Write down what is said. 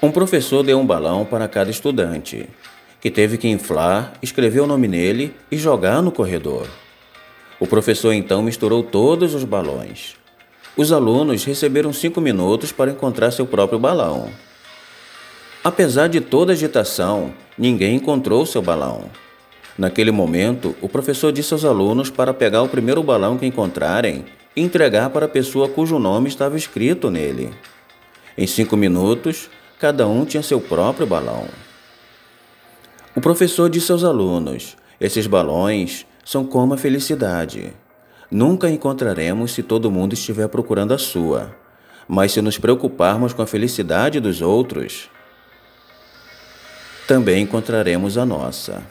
Um professor deu um balão para cada estudante, que teve que inflar, escrever o nome nele e jogar no corredor. O professor então misturou todos os balões. Os alunos receberam cinco minutos para encontrar seu próprio balão. Apesar de toda agitação, ninguém encontrou seu balão. Naquele momento, o professor disse aos alunos para pegar o primeiro balão que encontrarem e entregar para a pessoa cujo nome estava escrito nele. Em cinco minutos, cada um tinha seu próprio balão. O professor disse aos alunos: Esses balões são como a felicidade. Nunca encontraremos se todo mundo estiver procurando a sua. Mas se nos preocuparmos com a felicidade dos outros, também encontraremos a nossa.